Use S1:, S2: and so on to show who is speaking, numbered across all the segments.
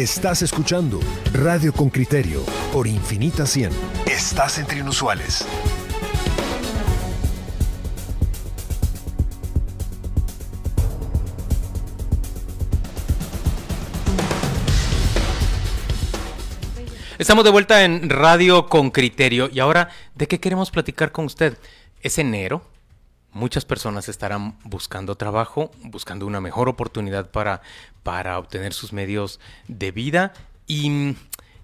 S1: Estás escuchando Radio con Criterio por Infinita 100. Estás entre inusuales.
S2: Estamos de vuelta en Radio con Criterio y ahora, ¿de qué queremos platicar con usted? Es enero, muchas personas estarán buscando trabajo, buscando una mejor oportunidad para, para obtener sus medios de vida y,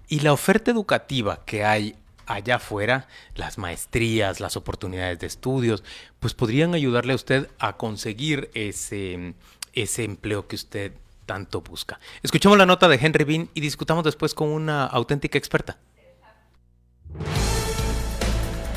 S2: y la oferta educativa que hay allá afuera, las maestrías, las oportunidades de estudios, pues podrían ayudarle a usted a conseguir ese, ese empleo que usted tanto busca. Escuchemos la nota de Henry Bean y discutamos después con una auténtica experta.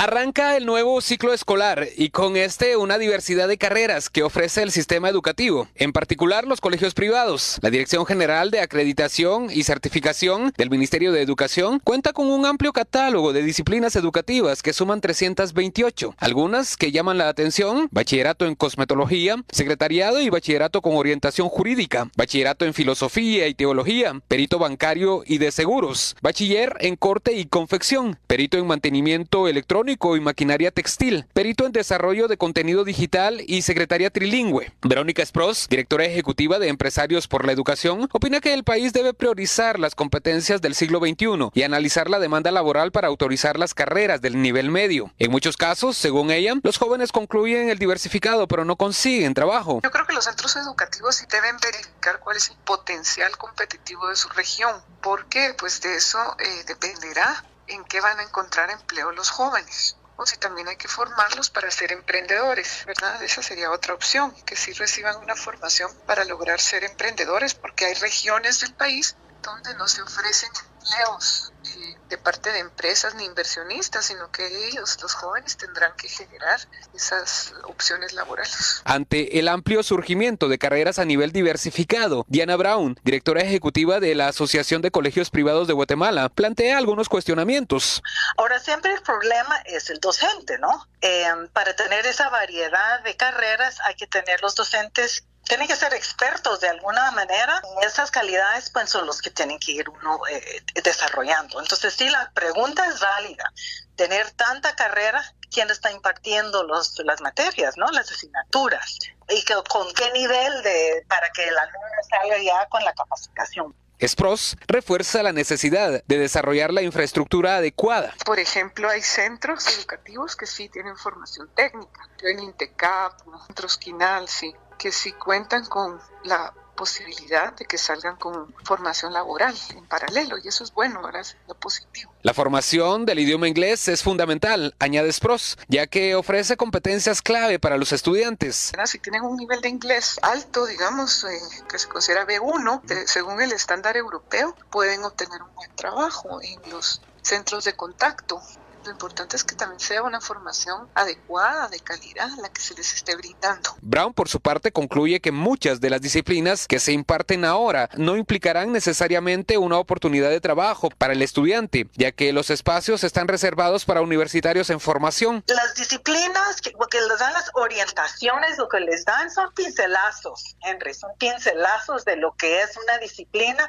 S3: Arranca el nuevo ciclo escolar y con este una diversidad de carreras que ofrece el sistema educativo, en particular los colegios privados. La Dirección General de Acreditación y Certificación del Ministerio de Educación cuenta con un amplio catálogo de disciplinas educativas que suman 328, algunas que llaman la atención, bachillerato en cosmetología, secretariado y bachillerato con orientación jurídica, bachillerato en filosofía y teología, perito bancario y de seguros, bachiller en corte y confección, perito en mantenimiento electrónico y maquinaria textil, perito en desarrollo de contenido digital y secretaria trilingüe. Verónica Spross, directora ejecutiva de Empresarios por la Educación, opina que el país debe priorizar las competencias del siglo XXI y analizar la demanda laboral para autorizar las carreras del nivel medio. En muchos casos, según ella, los jóvenes concluyen el diversificado pero no consiguen trabajo.
S4: Yo creo que los centros educativos deben verificar cuál es el potencial competitivo de su región. porque Pues de eso eh, dependerá en qué van a encontrar empleo los jóvenes o si también hay que formarlos para ser emprendedores, ¿verdad? Esa sería otra opción, que sí reciban una formación para lograr ser emprendedores, porque hay regiones del país donde no se ofrecen empleos eh, de parte de empresas ni inversionistas, sino que ellos, los jóvenes, tendrán que generar esas opciones laborales.
S3: Ante el amplio surgimiento de carreras a nivel diversificado, Diana Brown, directora ejecutiva de la Asociación de Colegios Privados de Guatemala, plantea algunos cuestionamientos.
S5: Ahora, siempre el problema es el docente, ¿no? Eh, para tener esa variedad de carreras hay que tener los docentes tienen que ser expertos de alguna manera y esas calidades pues son los que tienen que ir uno eh, desarrollando. Entonces sí, la pregunta es válida. Tener tanta carrera, ¿quién está impartiendo los, las materias, no las asignaturas? ¿Y con qué nivel de para que el alumno salga ya con la capacitación?
S3: SPROS refuerza la necesidad de desarrollar la infraestructura adecuada.
S4: Por ejemplo, hay centros educativos que sí tienen formación técnica, en INTECAP, Centros Quinal, sí, que sí cuentan con la posibilidad de que salgan con formación laboral en paralelo y eso es bueno, ¿verdad? Es lo positivo.
S3: La formación del idioma inglés es fundamental, añade Spross, ya que ofrece competencias clave para los estudiantes.
S4: Si tienen un nivel de inglés alto, digamos, eh, que se considera B1, según el estándar europeo, pueden obtener un buen trabajo en los centros de contacto lo importante es que también sea una formación adecuada, de calidad, la que se les esté brindando.
S3: Brown, por su parte, concluye que muchas de las disciplinas que se imparten ahora no implicarán necesariamente una oportunidad de trabajo para el estudiante, ya que los espacios están reservados para universitarios en formación.
S5: Las disciplinas que, que les dan las orientaciones, lo que les dan son pincelazos, Henry, son pincelazos de lo que es una disciplina.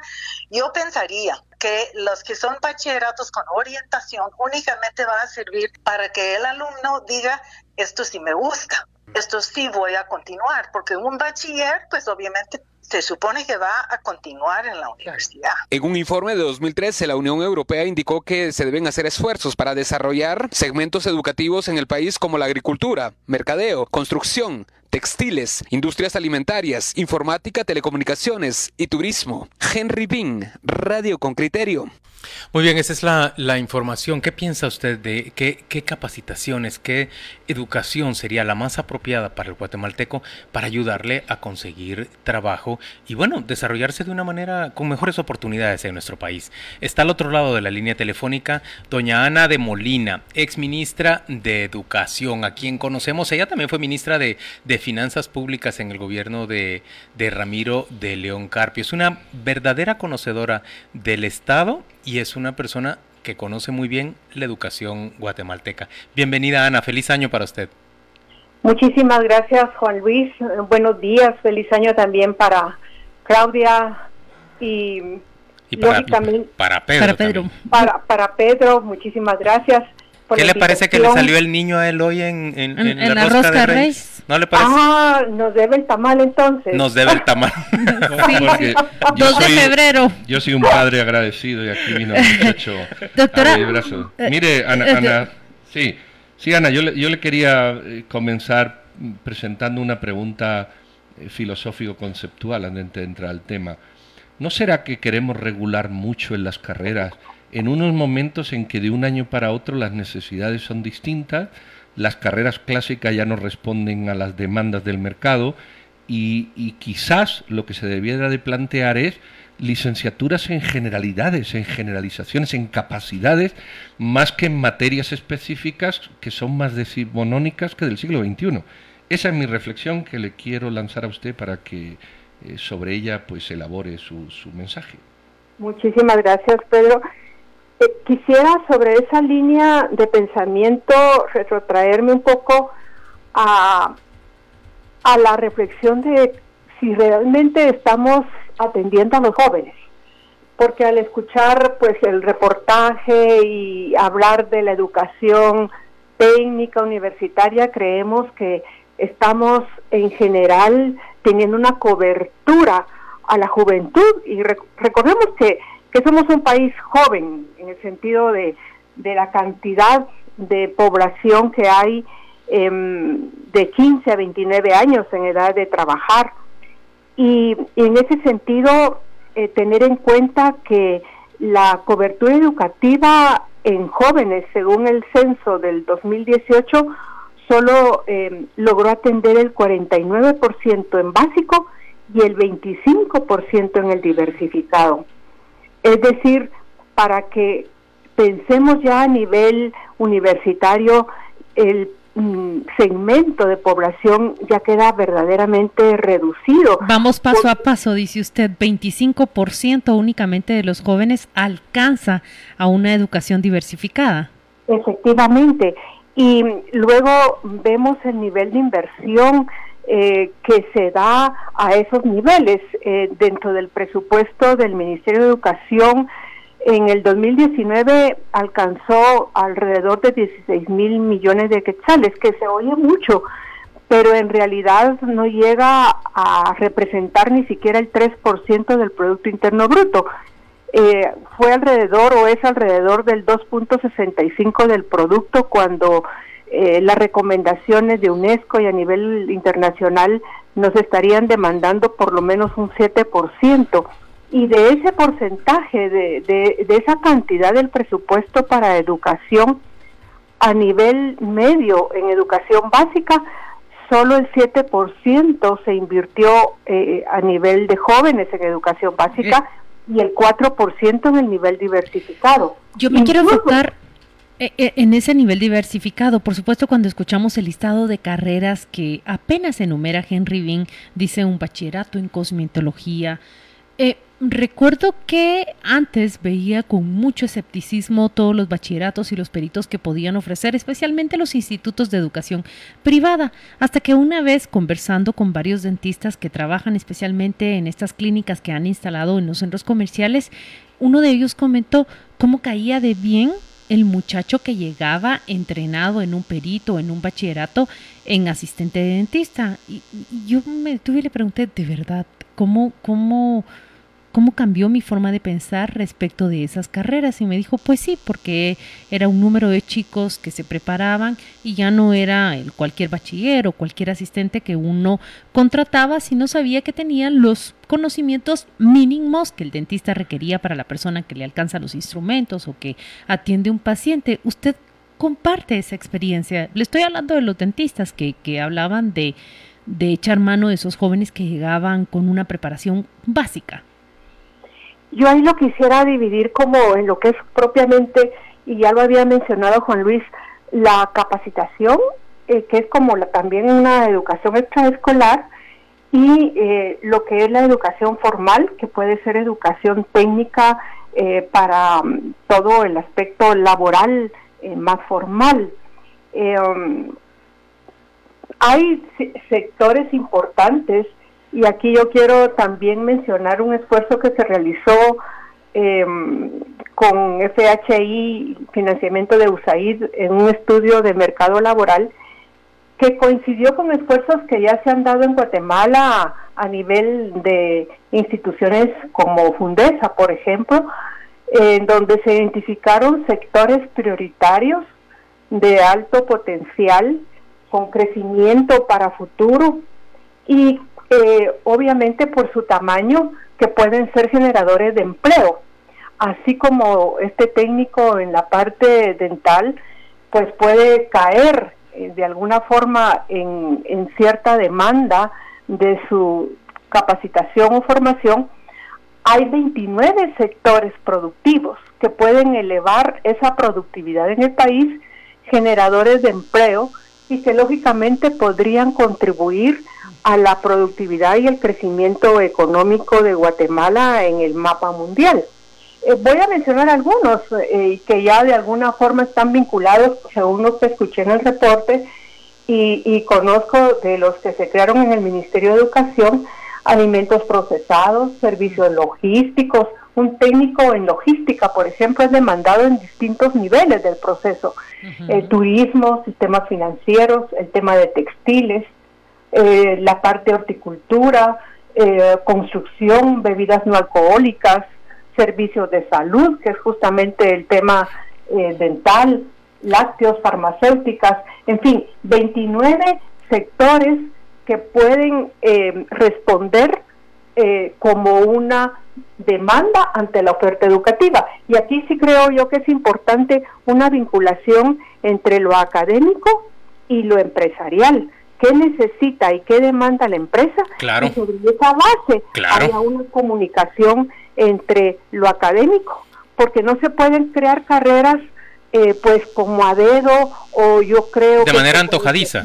S5: Yo pensaría que los que son bachilleratos con orientación únicamente va a servir para que el alumno diga, esto sí me gusta, esto sí voy a continuar, porque un bachiller, pues obviamente se supone que va a continuar en la universidad.
S3: En un informe de 2013, la Unión Europea indicó que se deben hacer esfuerzos para desarrollar segmentos educativos en el país como la agricultura, mercadeo, construcción, textiles, industrias alimentarias, informática, telecomunicaciones y turismo. Henry Bean, Radio con Criterio.
S2: Muy bien, esa es la, información. ¿Qué piensa usted de qué, capacitaciones, qué educación sería la más apropiada para el guatemalteco para ayudarle a conseguir trabajo y, bueno, desarrollarse de una manera con mejores oportunidades en nuestro país? Está al otro lado de la línea telefónica doña Ana de Molina, ex ministra de Educación, a quien conocemos. Ella también fue ministra de Finanzas Públicas en el gobierno de, de Ramiro de León Carpio. Es una verdadera conocedora del Estado y es una persona que conoce muy bien la educación guatemalteca. Bienvenida Ana, feliz año para usted.
S6: Muchísimas gracias, Juan Luis. Buenos días, feliz año también para Claudia y,
S2: para, para, Pedro.
S6: Para, para Pedro, muchísimas gracias.
S2: ¿Qué le parece que le salió el niño a él hoy en,
S7: en, la, rosca, de Reyes?
S2: ¿No le parece?
S6: Ah, nos debe el tamal entonces.
S2: Nos debe el tamal.
S7: sí, 2 de febrero.
S8: Yo soy un padre agradecido y aquí vino el muchacho
S7: Doctora,
S8: eh, Mire, Ana, eh, Ana sí, sí, Ana, yo le, yo le quería eh, comenzar presentando una pregunta filosófico-conceptual antes de entrar al tema. ¿No será que queremos regular mucho en las carreras en unos momentos en que de un año para otro las necesidades son distintas, las carreras clásicas ya no responden a las demandas del mercado y, quizás lo que se debiera de plantear es licenciaturas en generalidades, en generalizaciones, en capacidades, más que en materias específicas que son más decimonónicas que del siglo XXI. Esa es mi reflexión que le quiero lanzar a usted para que eh, sobre ella pues elabore su, su mensaje.
S6: Muchísimas gracias, Pedro. Eh, quisiera sobre esa línea de pensamiento retrotraerme un poco a, a la reflexión de si realmente estamos atendiendo a los jóvenes. Porque al escuchar pues el reportaje y hablar de la educación técnica universitaria creemos que estamos en general teniendo una cobertura a la juventud. Y recordemos que que somos un país joven en el sentido de, la cantidad de población que hay em, de 15 a 29 años en edad de trabajar. Y, en ese sentido, eh, tener en cuenta que la cobertura educativa en jóvenes, según el censo del 2018, solo em, logró atender el 49% en básico y el 25% en el diversificado. Es decir, para que pensemos ya a nivel universitario, el mm, segmento de población ya queda verdaderamente reducido.
S7: Vamos paso a paso, dice usted, 25% únicamente de los jóvenes alcanza a una educación diversificada.
S6: Efectivamente, y luego vemos el nivel de inversión eh, que se da a esos niveles eh, dentro del presupuesto del Ministerio de Educación. En el 2019 alcanzó alrededor de 16 mil millones de quetzales, que se oye mucho, pero en realidad no llega a representar ni siquiera el 3% del Producto Interno Bruto. Eh, fue alrededor o es alrededor del 2.65 del producto cuando eh, las recomendaciones de UNESCO y a nivel internacional nos estarían demandando por lo menos un 7%. Y de ese porcentaje, de, de, de esa cantidad del presupuesto para educación a nivel medio en educación básica, solo el 7% se invirtió eh, a nivel de jóvenes en educación básica y el 4% en el nivel diversificado.
S7: Yo me quiero enfocar en ese nivel diversificado, por supuesto, cuando escuchamos el listado de carreras que apenas enumera Henry Bean, dice un bachillerato en cosmetología. Eh, recuerdo que antes veía con mucho escepticismo todos los bachilleratos y los peritos que podían ofrecer, especialmente los institutos de educación privada, hasta que una vez conversando con varios dentistas que trabajan especialmente en estas clínicas que han instalado en los centros comerciales, uno de ellos comentó cómo caía de bien el muchacho que llegaba entrenado en un perito, en un bachillerato, en asistente de dentista. Y, yo me tuve y le pregunté, de verdad, ¿cómo, cómo, cómo cambió mi forma de pensar respecto de esas carreras. Y me dijo, pues sí, porque era un número de chicos que se preparaban y ya no era el cualquier bachiller o cualquier asistente que uno contrataba, sino sabía que tenían los conocimientos mínimos que el dentista requería para la persona que le alcanza los instrumentos o que atiende un paciente. Usted comparte esa experiencia. Le estoy hablando de los dentistas que, que hablaban de, de echar mano de esos jóvenes que llegaban con una preparación básica.
S6: Yo ahí lo quisiera dividir como en lo que es propiamente, y ya lo había mencionado Juan Luis, la capacitación, eh, que es como la, también una educación extraescolar, y eh, lo que es la educación formal, que puede ser educación técnica eh, para um, todo el aspecto laboral más formal. Um, hay sectores importantes y aquí yo quiero también mencionar un esfuerzo que se realizó em, con FHI, financiamiento de USAID, en un estudio de mercado laboral que coincidió con esfuerzos que ya se han dado en Guatemala a, nivel de instituciones como Fundesa, por ejemplo, en donde se identificaron sectores prioritarios de alto potencial, con crecimiento para futuro y eh, obviamente por su tamaño que pueden ser generadores de empleo, así como este técnico en la parte dental pues puede caer eh, de alguna forma en, en cierta demanda de su capacitación o formación, hay 29 sectores productivos que pueden elevar esa productividad en el país, generadores de empleo y que lógicamente podrían contribuir a la productividad y el crecimiento económico de Guatemala en el mapa mundial. Eh, voy a mencionar algunos eh, que ya de alguna forma están vinculados, según lo que escuché en el reporte, y, y, conozco de los que se crearon en el Ministerio de Educación, alimentos procesados, servicios logísticos, un técnico en logística, por ejemplo, es demandado en distintos niveles del proceso, turismo, sistemas financieros, el tema de textiles, eh, la parte de horticultura, eh, construcción, bebidas no alcohólicas, servicios de salud, que es justamente el tema eh, dental, lácteos, farmacéuticas, en fin, 29 sectores que pueden eh, responder eh, como una demanda ante la oferta educativa. Y aquí sí creo yo que es importante una vinculación entre lo académico y lo empresarial. ¿Qué necesita y qué demanda la empresa?
S2: Claro.
S6: Y sobre esa base
S2: claro.
S6: haya una comunicación entre lo académico, porque no se pueden crear carreras eh, pues como a dedo o yo creo...
S2: De manera antojadiza.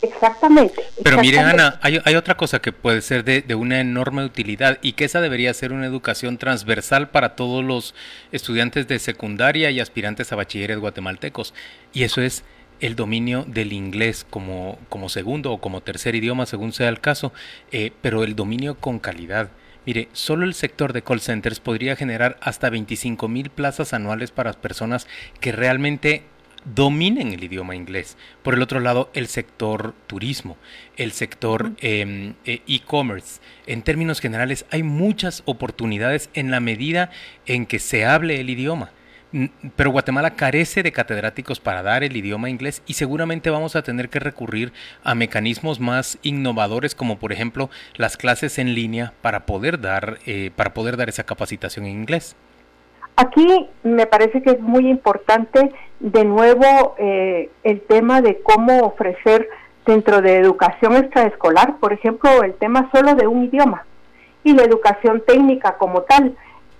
S6: Exactamente.
S2: Pero mire, Ana, hay, hay, otra cosa que puede ser de, de, una enorme utilidad y que esa debería ser una educación transversal para todos los estudiantes de secundaria y aspirantes a bachilleres guatemaltecos. Y eso es el dominio del inglés como, como segundo o como tercer idioma, según sea el caso, eh, pero el dominio con calidad. Mire, solo el sector de call centers podría generar hasta 25 mil plazas anuales para personas que realmente dominen el idioma inglés. Por el otro lado, el sector turismo, el sector eh, e-commerce. En términos generales, hay muchas oportunidades en la medida en que se hable el idioma. Pero Guatemala carece de catedráticos para dar el idioma inglés y seguramente vamos a tener que recurrir a mecanismos más innovadores como por ejemplo las clases en línea para poder dar, eh, para poder dar esa capacitación en inglés.
S6: Aquí me parece que es muy importante de nuevo eh, el tema de cómo ofrecer dentro de educación extraescolar, por ejemplo, el tema solo de un idioma y la educación técnica como tal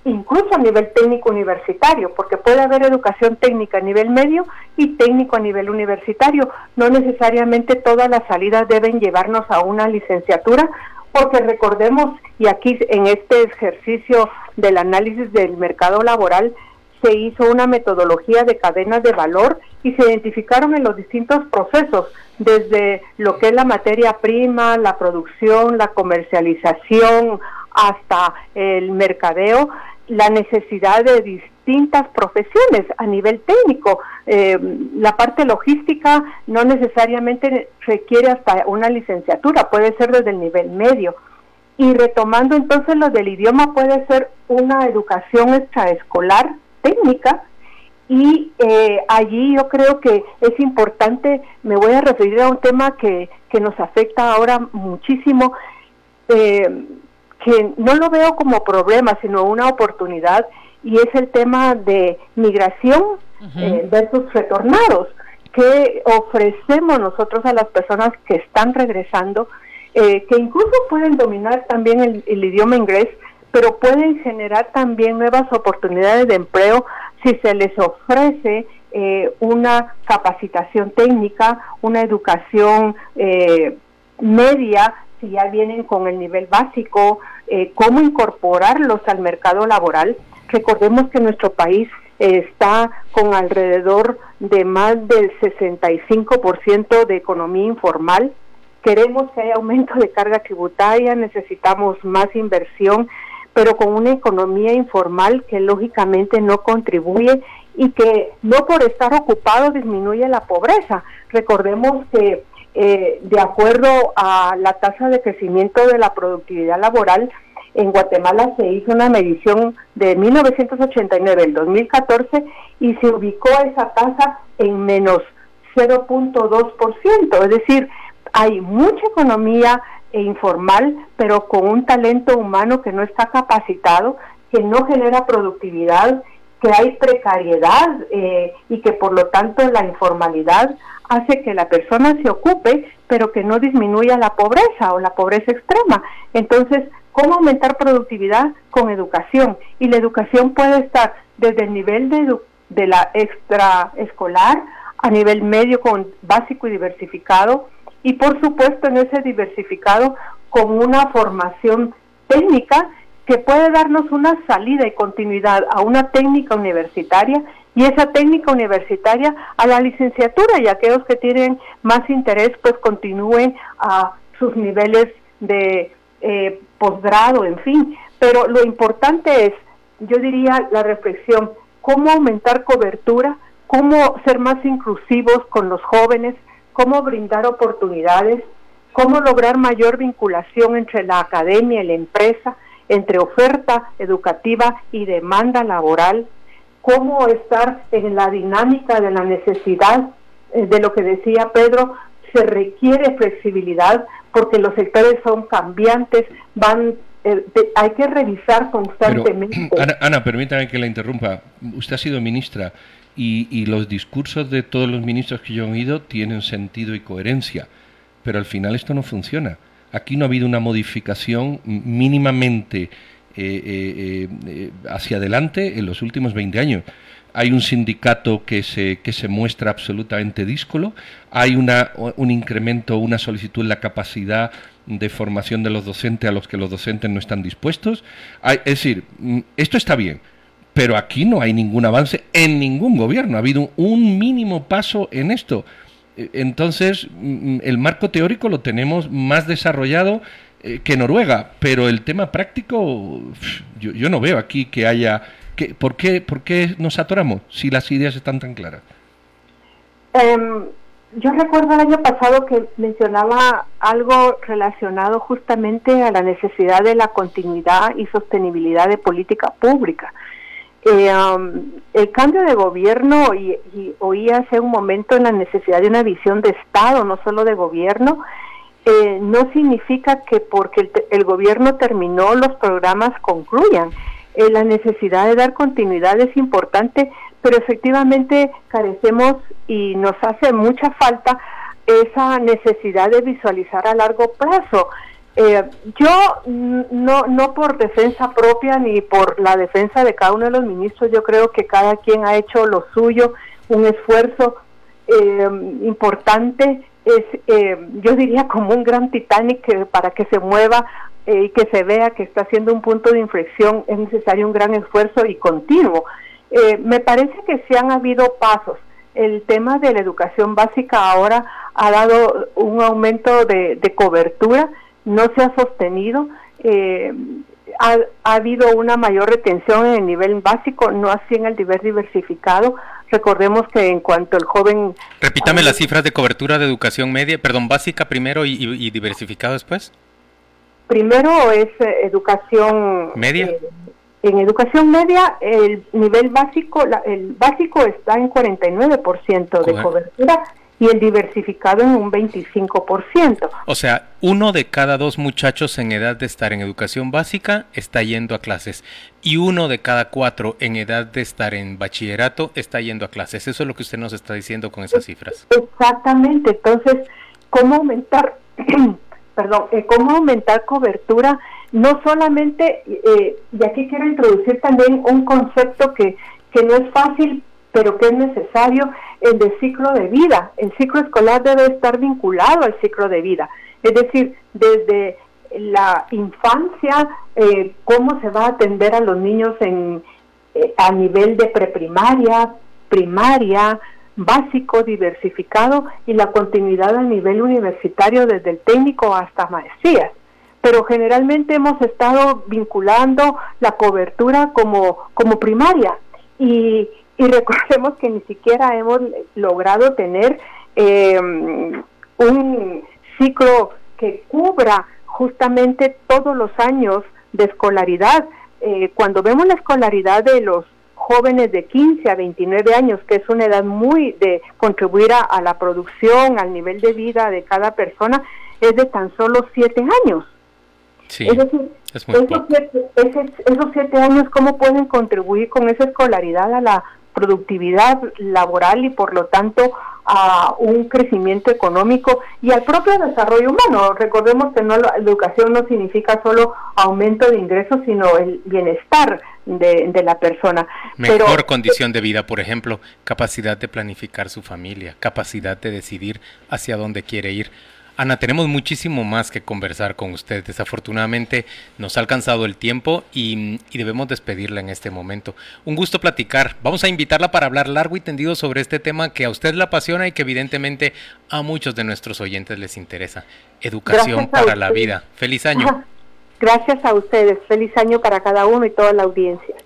S6: incluso a nivel técnico universitario, porque puede haber educación técnica a nivel medio y técnico a nivel universitario. No necesariamente todas las salidas deben llevarnos a una licenciatura, porque recordemos, y aquí en este ejercicio del análisis del mercado laboral, se hizo una metodología de cadenas de valor y se identificaron en los distintos procesos, desde lo que es la materia prima, la producción, la comercialización, hasta el mercadeo, la necesidad de distintas profesiones a nivel técnico. Eh, la parte logística no necesariamente requiere hasta una licenciatura, puede ser desde el nivel medio. Y retomando entonces lo del idioma, puede ser una educación extraescolar técnica y eh, allí yo creo que es importante, me voy a referir a un tema que, que nos afecta ahora muchísimo, eh, que no lo veo como problema, sino una oportunidad, y es el tema de migración eh, versus retornados, que ofrecemos nosotros a las personas que están regresando, eh, que incluso pueden dominar también el, el idioma inglés, pero pueden generar también nuevas oportunidades de empleo si se les ofrece eh, una capacitación técnica, una educación eh, media, si ya vienen con el nivel básico, eh, cómo incorporarlos al mercado laboral. Recordemos que nuestro país está con alrededor de más del 65% de economía informal queremos que haya aumento de carga tributaria, necesitamos más inversión, pero con una economía informal que lógicamente no contribuye y que no por estar ocupado disminuye la pobreza. Recordemos que eh, de acuerdo a la tasa de crecimiento de la productividad laboral, en Guatemala se hizo una medición de 1989 al 2014 y se ubicó esa tasa en menos 0.2%, es decir, hay mucha economía informal, pero con un talento humano que no está capacitado, que no genera productividad, que hay precariedad eh, y que por lo tanto la informalidad hace que la persona se ocupe, pero que no disminuya la pobreza o la pobreza extrema. Entonces, ¿cómo aumentar productividad? Con educación. Y la educación puede estar desde el nivel de, de la extraescolar a nivel medio con básico y diversificado y por supuesto en ese diversificado con una formación técnica que puede darnos una salida y continuidad a una técnica universitaria y esa técnica universitaria a la licenciatura y aquellos que tienen más interés pues continúen a sus niveles de eh, posgrado, en fin. Pero lo importante es, yo diría, la reflexión, cómo aumentar cobertura, cómo ser más inclusivos con los jóvenes, cómo brindar oportunidades, cómo lograr mayor vinculación entre la academia y la empresa, entre oferta educativa y demanda laboral, cómo estar en la dinámica de la necesidad eh, de lo que decía Pedro, se requiere flexibilidad porque los sectores son cambiantes, van eh, hay que revisar constantemente.
S8: Ana, Ana, permítame que la interrumpa. Usted ha sido ministra y, los discursos de todos los ministros que yo he oído tienen sentido y coherencia, pero al final esto no funciona. Aquí no ha habido una modificación mínimamente eh, eh, eh, hacia adelante en los últimos 20 años. Hay un sindicato que se, que se muestra absolutamente díscolo, hay una, un incremento, una solicitud en la capacidad de formación de los docentes a los que los docentes no están dispuestos. es decir, mm, esto está bien, pero aquí no hay ningún avance en ningún gobierno. Ha habido un mínimo paso en esto. E, entonces, mm, el marco teórico lo tenemos más desarrollado eh, que Noruega, pero el tema práctico, yo, no veo aquí que haya... Que, ¿por, qué, ¿Por qué nos atoramos si las ideas están tan claras?
S6: Em, yo recuerdo el año pasado que mencionaba algo relacionado justamente a la necesidad de la continuidad y sostenibilidad de política pública. Um, el cambio de gobierno, y, oí hace un momento la necesidad de una visión de Estado, no solo de gobierno, eh, no significa que porque el, gobierno terminó los programas concluyan. Eh, la necesidad de dar continuidad es importante, pero efectivamente carecemos y nos hace mucha falta esa necesidad de visualizar a largo plazo. Eh, yo no, no por defensa propia ni por la defensa de cada uno de los ministros, yo creo que cada quien ha hecho lo suyo, un esfuerzo eh, importante, es, eh, yo diría como un gran Titanic para que se mueva y que se vea que está haciendo un punto de inflexión, es necesario un gran esfuerzo y continuo. me parece que sí han habido pasos. El tema de la educación básica ahora ha dado un aumento de cobertura, no se ha sostenido. Eh, ha, habido una mayor retención en el nivel básico, no así en el nivel diversificado. Recordemos que en cuanto el joven...
S2: Repítame las cifras de cobertura de educación media, perdón, básica primero y, diversificado después.
S6: Primero es eh, educación...
S2: Media.
S6: Eh, en educación media, el nivel básico, el básico está en 49% de cobertura y el diversificado en un 25%.
S2: O sea, uno de cada dos muchachos en edad de estar en educación básica está yendo a clases y uno de cada cuatro en edad de estar en bachillerato está yendo a clases. Eso es lo que usted nos está diciendo con esas cifras.
S6: Exactamente. Entonces, ¿cómo aumentar, perdón, eh, cómo aumentar cobertura? No solamente, eh, y aquí quiero introducir también un concepto que, que no es fácil pero que es necesario el de ciclo de vida. El ciclo escolar debe estar vinculado al ciclo de vida, es decir, desde la infancia, eh, cómo se va a atender a los niños en, eh, a nivel de preprimaria, primaria, básico, diversificado y la continuidad a nivel universitario desde el técnico hasta maestrías. Pero generalmente hemos estado vinculando la cobertura como, como primaria y, y recordemos que ni siquiera hemos logrado tener eh, un ciclo que cubra justamente todos los años de escolaridad. Eh, cuando vemos la escolaridad de los jóvenes de 15 a 29 años, que es una edad muy de contribuir a, la producción, al nivel de vida de cada persona, es de tan solo 7 años.
S2: Sí,
S6: es decir, esos, siete, esos siete años, ¿cómo pueden contribuir con esa escolaridad a la productividad laboral y por lo tanto a un crecimiento económico y al propio desarrollo humano. Recordemos que no la educación no significa solo aumento de ingresos, sino el bienestar de, la persona.
S2: Mejor condición de vida, por ejemplo, capacidad de planificar su familia, capacidad de decidir hacia dónde quiere ir. Ana, tenemos muchísimo más que conversar con usted. Desafortunadamente nos ha alcanzado el tiempo y, debemos despedirla en este momento. Un gusto platicar. Vamos a invitarla para hablar largo y tendido sobre este tema que a usted le apasiona y que evidentemente a muchos de nuestros oyentes les interesa. Educación para la vida. Feliz año.
S6: Gracias a ustedes. Feliz año para cada uno y toda la audiencia.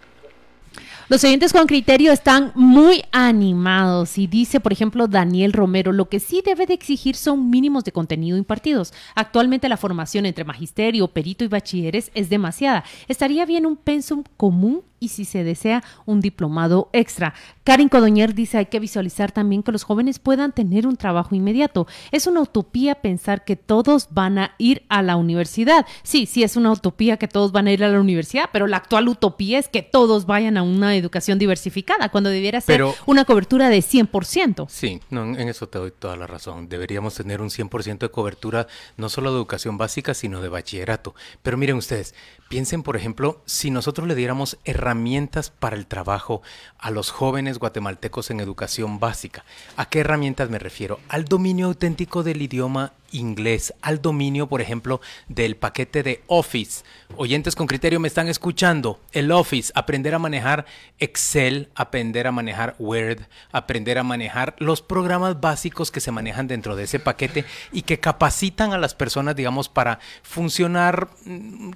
S7: Los oyentes con criterio están muy animados y dice, por ejemplo, Daniel Romero, lo que sí debe de exigir son mínimos de contenido impartidos. Actualmente la formación entre magisterio, perito y bachilleres es demasiada. Estaría bien un pensum común y si se desea un diplomado extra. Karin Codoñer dice hay que visualizar también que los jóvenes puedan tener un trabajo inmediato. Es una utopía pensar que todos van a ir a la universidad. Sí, sí es una utopía que todos van a ir a la universidad, pero la actual utopía es que todos vayan a una educación diversificada, cuando debiera ser una cobertura de 100%.
S2: Sí, no, en eso te doy toda la razón. Deberíamos tener un 100% de cobertura no solo de educación básica, sino de bachillerato. Pero miren ustedes, piensen por ejemplo, si nosotros le diéramos herramientas para el trabajo a los jóvenes guatemaltecos en educación básica. ¿A qué herramientas me refiero? Al dominio auténtico del idioma inglés, al dominio, por ejemplo, del paquete de Office. Oyentes con criterio me están escuchando. El Office, aprender a manejar Excel, aprender a manejar Word, aprender a manejar los programas básicos que se manejan dentro de ese paquete y que capacitan a las personas, digamos, para funcionar mm,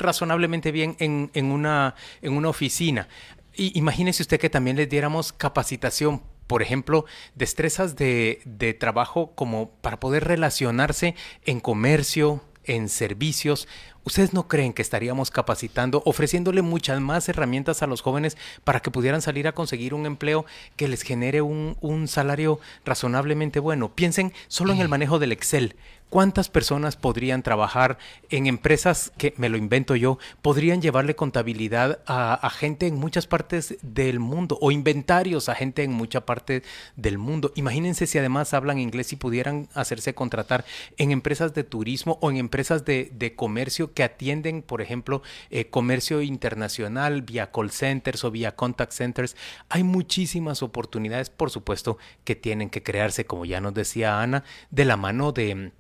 S2: bien en, en una, en una oficina. Y imagínese usted que también les diéramos capacitación por ejemplo, destrezas de, de, trabajo como para poder relacionarse en comercio, en servicios. ¿Ustedes no creen que estaríamos capacitando, ofreciéndole muchas más herramientas a los jóvenes para que pudieran salir a conseguir un empleo que les genere un, un salario razonablemente bueno? Piensen solo en el manejo del Excel. ¿Cuántas personas podrían trabajar en empresas que, me lo invento yo, podrían llevarle contabilidad a, gente en muchas partes del mundo o inventarios a gente en mucha parte del mundo? Imagínense si además hablan inglés y pudieran hacerse contratar en empresas de turismo o en empresas de, comercio que atienden, por ejemplo, eh, comercio internacional vía call centers o vía contact centers. Hay muchísimas oportunidades, por supuesto, que tienen que crearse, como ya nos decía Ana, de la mano de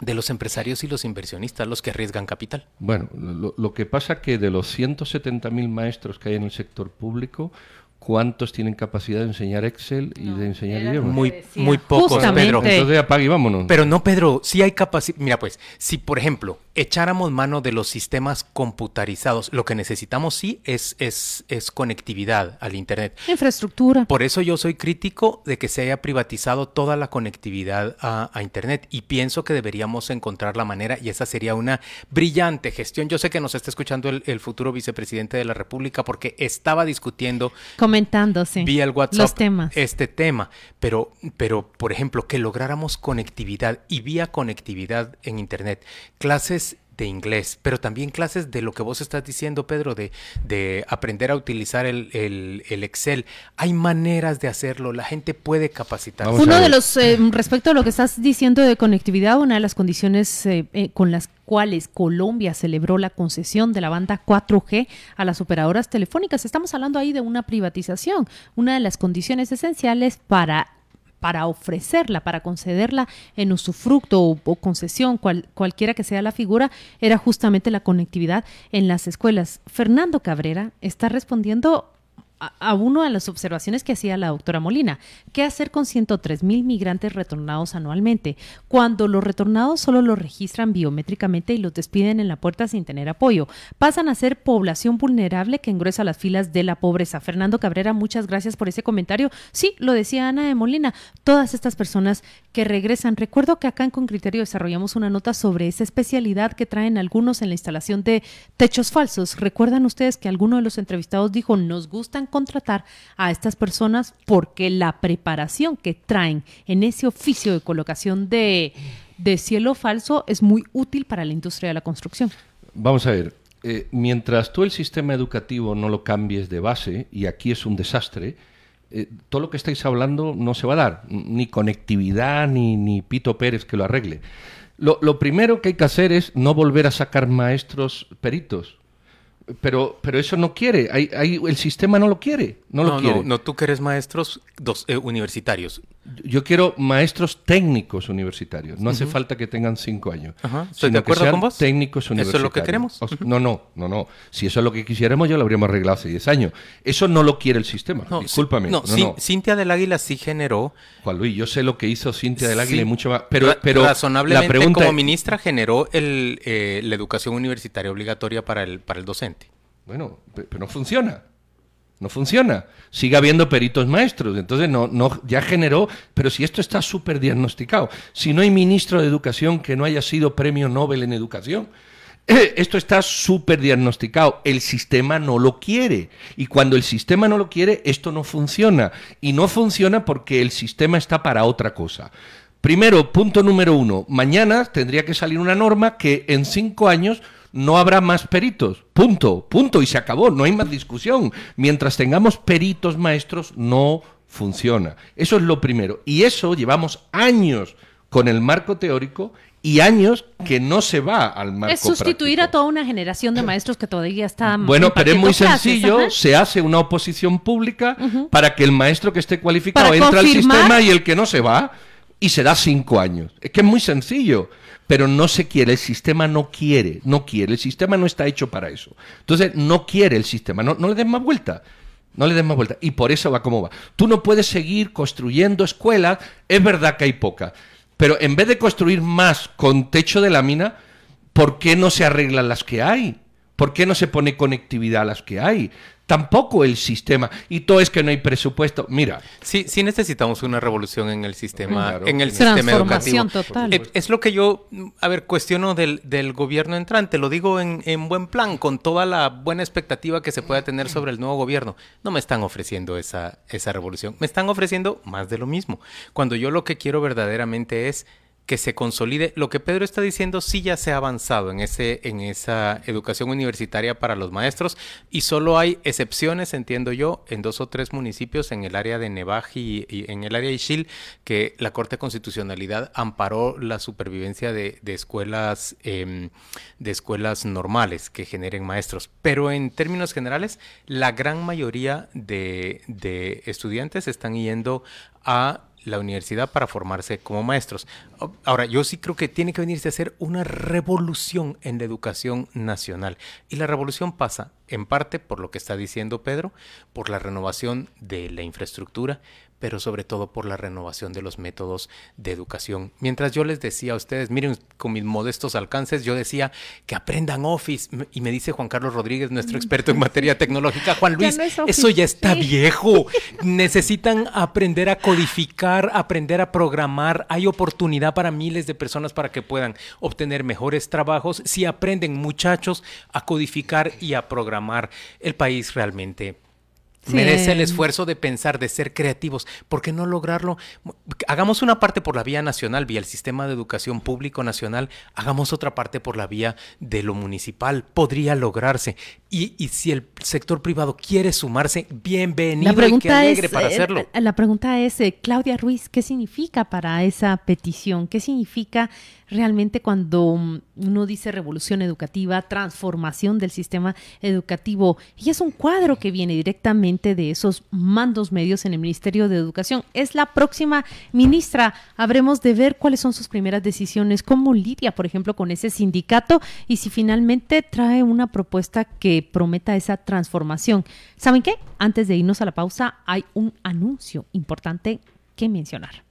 S2: de los empresarios y los inversionistas, los que arriesgan capital.
S8: Bueno, lo, que pasa que de los 170.000 maestros que hay en el sector público, ¿cuántos tienen capacidad de enseñar Excel y de enseñar idiomas?
S2: Muy, muy pocos, Pedro.
S8: Entonces apague y vámonos.
S2: Pero no, Pedro, si hay capacidad. Mira, pues, si por ejemplo echáramos mano de los sistemas computarizados, lo que necesitamos sí es, es, es conectividad al Internet.
S7: Infraestructura.
S2: Por eso yo soy crítico de que se haya privatizado toda la conectividad a, Internet y pienso que deberíamos encontrar la manera y esa sería una brillante gestión. Yo sé que nos está escuchando el, futuro vicepresidente de la República porque estaba discutiendo,
S7: comentándose
S2: vía el WhatsApp temas. este tema, pero, pero por ejemplo que lográramos conectividad y vía conectividad en Internet, clases de inglés, pero también clases de lo que vos estás diciendo, Pedro, de, de aprender a utilizar el, el, Excel. Hay maneras de hacerlo, la gente puede capacitarse.
S7: Uno de los, eh, respecto a lo que estás diciendo de conectividad, una de las condiciones eh, eh, con las cuales Colombia celebró la concesión de la banda 4G a las operadoras telefónicas. Estamos hablando ahí de una privatización, una de las condiciones esenciales para para ofrecerla, para concederla en usufructo o, concesión, cualquiera que sea la figura, era justamente la conectividad en las escuelas. Fernando Cabrera está respondiendo a, una de las observaciones que hacía la doctora Molina. ¿Qué hacer con 103 mil migrantes retornados anualmente? Cuando los retornados solo los registran biométricamente y los despiden en la puerta sin tener apoyo. Pasan a ser población vulnerable que engruesa las filas de la pobreza. Fernando Cabrera, muchas gracias por ese comentario. Sí, lo decía Ana de Molina, todas estas personas que regresan. Recuerdo que acá en Con Criterio desarrollamos una nota sobre esa especialidad que traen algunos en la instalación de techos falsos. ¿Recuerdan ustedes que alguno de los entrevistados dijo, nos gustan contratar a estas personas porque la preparación que traen en ese oficio de colocación de, cielo falso es muy útil para la industria de la construcción.
S8: Vamos a ver, eh, mientras tú el sistema educativo no lo cambies de base, y aquí es un desastre, eh, todo lo que estáis hablando no se va a dar, ni conectividad, ni, ni Pito Pérez que lo arregle. Lo primero que hay que hacer es no volver a sacar maestros peritos pero, pero eso no quiere. el sistema no lo quiere. No, lo quiere.
S2: No, tú quieres maestros dos, eh, universitarios.
S8: Yo quiero maestros técnicos universitarios. No hace falta que tengan cinco años.
S2: ¿Estoy de acuerdo con vos?
S8: Técnicos universitarios.
S2: ¿Eso es lo que queremos?
S8: No, no, no, no. Si eso es lo que quisiéramos, ya lo habríamos arreglado hace diez años. Eso no lo quiere el sistema. No, Discúlpame.
S2: No, Cintia del Águila sí generó.
S8: Juan Luis, yo sé lo que hizo Cintia del Águila y mucho más. Pero, pero
S2: razonablemente, la pregunta como ministra generó el, eh, la educación universitaria obligatoria para el, para el docente.
S8: Bueno, pero no funciona. No funciona. Sigue habiendo peritos maestros. Entonces, no, no, ya generó. Pero si esto está súper diagnosticado, si no hay ministro de Educación que no haya sido premio Nobel en educación, esto está súper diagnosticado. El sistema no lo quiere. Y cuando el sistema no lo quiere, esto no funciona. Y no funciona porque el sistema está para otra cosa. Primero, punto número uno. Mañana tendría que salir una norma que en cinco años no habrá más peritos. Punto, punto, y se acabó, no hay más discusión. Mientras tengamos peritos maestros, no funciona. Eso es lo primero. Y eso llevamos años con el marco teórico y años que no se va al marco
S7: Es sustituir a toda una generación de maestros que todavía están
S8: Bueno, pero es muy sencillo, se hace una oposición pública para que el maestro que esté cualificado entre al sistema y el que no se va y se da cinco años. Es que es muy sencillo pero no se quiere, el sistema no quiere, no quiere, el sistema no está hecho para eso. Entonces, no quiere el sistema, no, no le den más vuelta. No le den más vuelta. Y por eso va como va. Tú no puedes seguir construyendo escuelas. Es verdad que hay pocas. Pero en vez de construir más con techo de lámina, ¿por qué no se arreglan las que hay? ¿Por qué no se pone conectividad a las que hay? Tampoco el sistema. Y todo es que no hay presupuesto. Mira.
S2: Sí, sí necesitamos una revolución en el sistema, en el sistema educativo. Total. Eh, es, lo que yo, a ver, cuestiono del, del gobierno entrante. Lo digo en, en, buen plan, con toda la buena expectativa que se pueda tener sobre el nuevo gobierno. No me están ofreciendo esa, esa revolución. Me están ofreciendo más de lo mismo. Cuando yo lo que quiero verdaderamente es que se consolide. Lo que Pedro está diciendo sí ya se ha avanzado en, ese, en esa educación universitaria para los maestros y solo hay excepciones, entiendo yo, en dos o tres municipios en el área de Nevaji y, en el área de Ixil, que la Corte de Constitucionalidad amparó la supervivencia de, escuelas, em, de escuelas normales que generen maestros. Pero en términos generales, la gran mayoría de, de estudiantes están yendo a la universidad para formarse como maestros. Ahora, yo sí creo que tiene que venirse a hacer una revolución en la educación nacional. Y la revolución pasa, en parte, por lo que está diciendo Pedro, por la renovación de la infraestructura, pero sobre todo por la renovación de los métodos de educación. Mientras yo les decía a ustedes, miren, con mis modestos alcances, yo decía que aprendan Office, y me dice Juan Carlos Rodríguez, nuestro experto en materia tecnológica, Juan Luis, eso ya está viejo. Necesitan aprender a codificar, aprender a programar. Hay oportunidad para miles de personas para que puedan obtener mejores trabajos si aprenden muchachos a codificar y a programar. El país realmente Merece el esfuerzo de pensar, de ser creativos. ¿Por qué no lograrlo? Hagamos una parte por la vía nacional, vía el sistema de educación público nacional. Hagamos otra parte por la vía de lo municipal. Podría lograrse. Y, y si el sector privado quiere sumarse, bienvenido
S7: la pregunta
S2: y alegre
S7: es,
S2: para
S7: eh,
S2: hacerlo.
S7: La pregunta es, eh, Claudia Ruiz, ¿qué significa para esa petición? ¿Qué significa realmente cuando mm, uno dice revolución educativa, transformación del sistema educativo? Y es un cuadro que viene directamente de esos mandos medios en el Ministerio de Educación. Es la próxima ministra. Habremos de ver cuáles son sus primeras decisiones, cómo lidia, por ejemplo, con ese sindicato y si finalmente trae una propuesta que prometa esa transformación. ¿Saben qué? Antes de irnos a la pausa, hay un anuncio importante que mencionar.